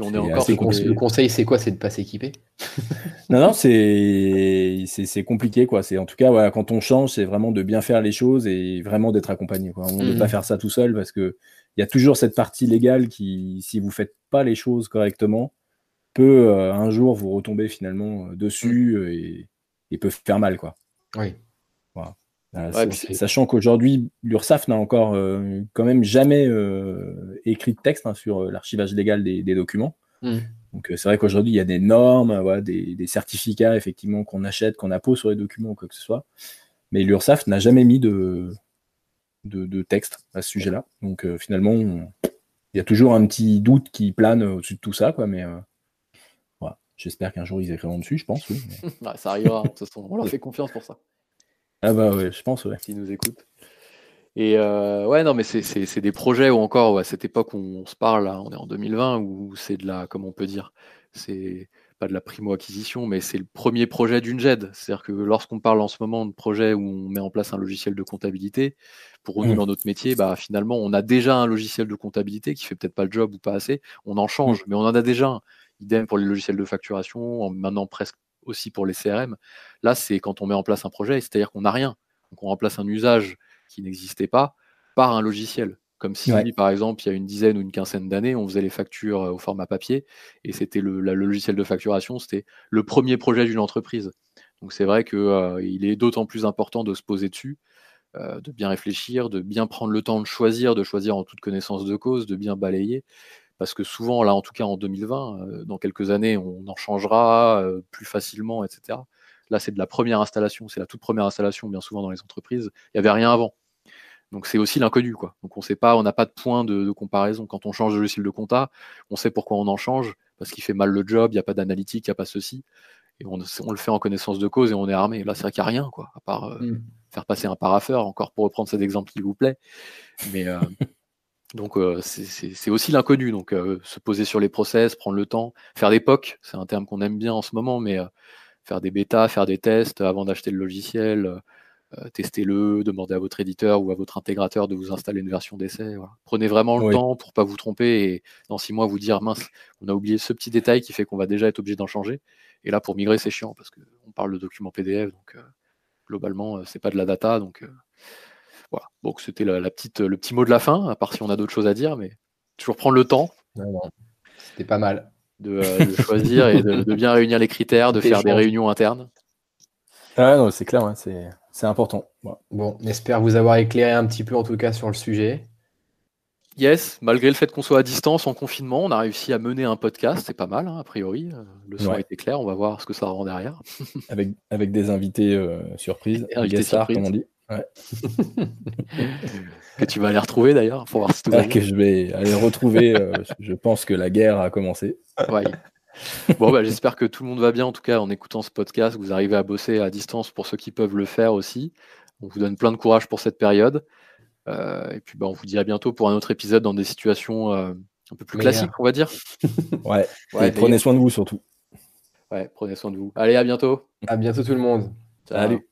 C: Euh,
B: Puis on est, encore. Le conseil, c'est quoi C'est de pas s'équiper?
C: Non, non, c'est c'est compliqué, quoi. C'est en tout cas, voilà, quand on change, c'est vraiment de bien faire les choses et vraiment d'être accompagné. Quoi. On ne peut pas mmh. faire ça tout seul parce que il y a toujours cette partie légale qui, si vous faites pas les choses correctement, peut euh, un jour vous retomber finalement dessus mmh. et, peut faire mal, quoi.
B: Oui.
C: Euh, sachant qu'aujourd'hui, l'URSSAF n'a encore euh, quand même jamais euh, écrit de texte hein, sur l'archivage légal des, documents. Hmm. Donc c'est vrai qu'aujourd'hui, il y a des normes, des, certificats effectivement qu'on achète, qu'on appose sur les documents ou quoi que ce soit. Mais l'URSSAF n'a jamais mis de, de, texte à ce sujet-là. Donc finalement, il y a toujours un petit doute qui plane au-dessus de tout ça, quoi, mais j'espère qu'un jour ils écriront dessus, je pense.
A: Bah, ça arrivera, de toute façon, on leur fait confiance pour ça.
C: Ah bah ouais, je pense, ouais.
A: S'ils nous écoutent. Et euh, ouais, non, mais c'est des projets où encore, à cette époque où on se parle, là, on est en 2020, où c'est de la, comment on peut dire, c'est pas de la primo-acquisition, mais c'est le premier projet d'une GED. C'est-à-dire que lorsqu'on parle en ce moment de projet où on met en place un logiciel de comptabilité, pour nous, mmh. dans notre métier, bah, finalement, on a déjà un logiciel de comptabilité qui fait peut-être pas le job ou pas assez. On en change, mmh. mais on en a déjà un. Idem pour les logiciels de facturation, maintenant presque aussi pour les CRM. Là, c'est quand on met en place un projet, c'est-à-dire qu'on n'a rien. Donc on remplace un usage qui n'existait pas par un logiciel. Comme si, par exemple, il y a une dizaine ou une quinzaine d'années, on faisait les factures euh, au format papier et c'était le, logiciel de facturation, c'était le premier projet d'une entreprise. Donc c'est vrai qu'il euh, est d'autant plus important de se poser dessus, euh, de bien réfléchir, de bien prendre le temps de choisir, de choisir en toute connaissance de cause, de bien balayer parce que souvent, là, en tout cas en 2020, euh, dans quelques années, on en changera euh, plus facilement, etc. Là, c'est de la première installation, c'est la toute première installation, bien souvent dans les entreprises. Il n'y avait rien avant. Donc c'est aussi l'inconnu, quoi. Donc on sait pas, on n'a pas de point de, comparaison. Quand on change de logiciel de compta, on sait pourquoi on en change, parce qu'il fait mal le job, il n'y a pas d'analytique, il n'y a pas ceci. Et on, le fait en connaissance de cause et on est armé. Là, c'est vrai qu'il n'y a rien, quoi, à part euh, mmh. faire passer un paraffeur, encore pour reprendre cet exemple, s'il vous plaît. Mais Donc euh, c'est aussi l'inconnu, donc euh, se poser sur les process, prendre le temps, faire des POC, c'est un terme qu'on aime bien en ce moment, mais euh, faire des bêtas, faire des tests avant d'acheter le logiciel, testez-le, demandez à votre éditeur ou à votre intégrateur de vous installer une version d'essai. Prenez vraiment le temps pour pas vous tromper et dans six mois vous dire mince, on a oublié ce petit détail qui fait qu'on va déjà être obligé d'en changer. Et là pour migrer c'est chiant parce qu'on parle de documents PDF, donc globalement c'est pas de la data, donc voilà. Donc c'était la, petite, le petit mot de la fin, à part si on a d'autres choses à dire, mais toujours prendre le temps.
B: C'était pas mal.
A: De, euh, choisir et de, bien réunir les critères, de faire des réunions internes.
C: Ah c'est clair, c'est important.
B: Bon, on espère vous avoir éclairé un petit peu en tout cas sur le sujet.
A: Yes, malgré le fait qu'on soit à distance en confinement, on a réussi à mener un podcast, c'est pas mal hein, a priori. Euh, le son était clair, on va voir ce que ça rend derrière.
C: avec, avec des invités euh, surprises,
A: invités surprises. comme on dit. que tu vas aller retrouver d'ailleurs pour voir si
C: tout va Que je vais aller retrouver. Euh, je pense que la guerre a commencé.
A: Bon, bah, j'espère que tout le monde va bien en tout cas en écoutant ce podcast. Vous arrivez à bosser à distance pour ceux qui peuvent le faire aussi. On vous donne plein de courage pour cette période. Euh, et puis, bah, on vous dit à bientôt pour un autre épisode dans des situations euh, un peu plus classiques, on va dire.
C: ouais. prenez soin de vous surtout.
A: Ouais, prenez soin de vous. Allez, à bientôt.
B: À bientôt tout le monde.
C: Salut.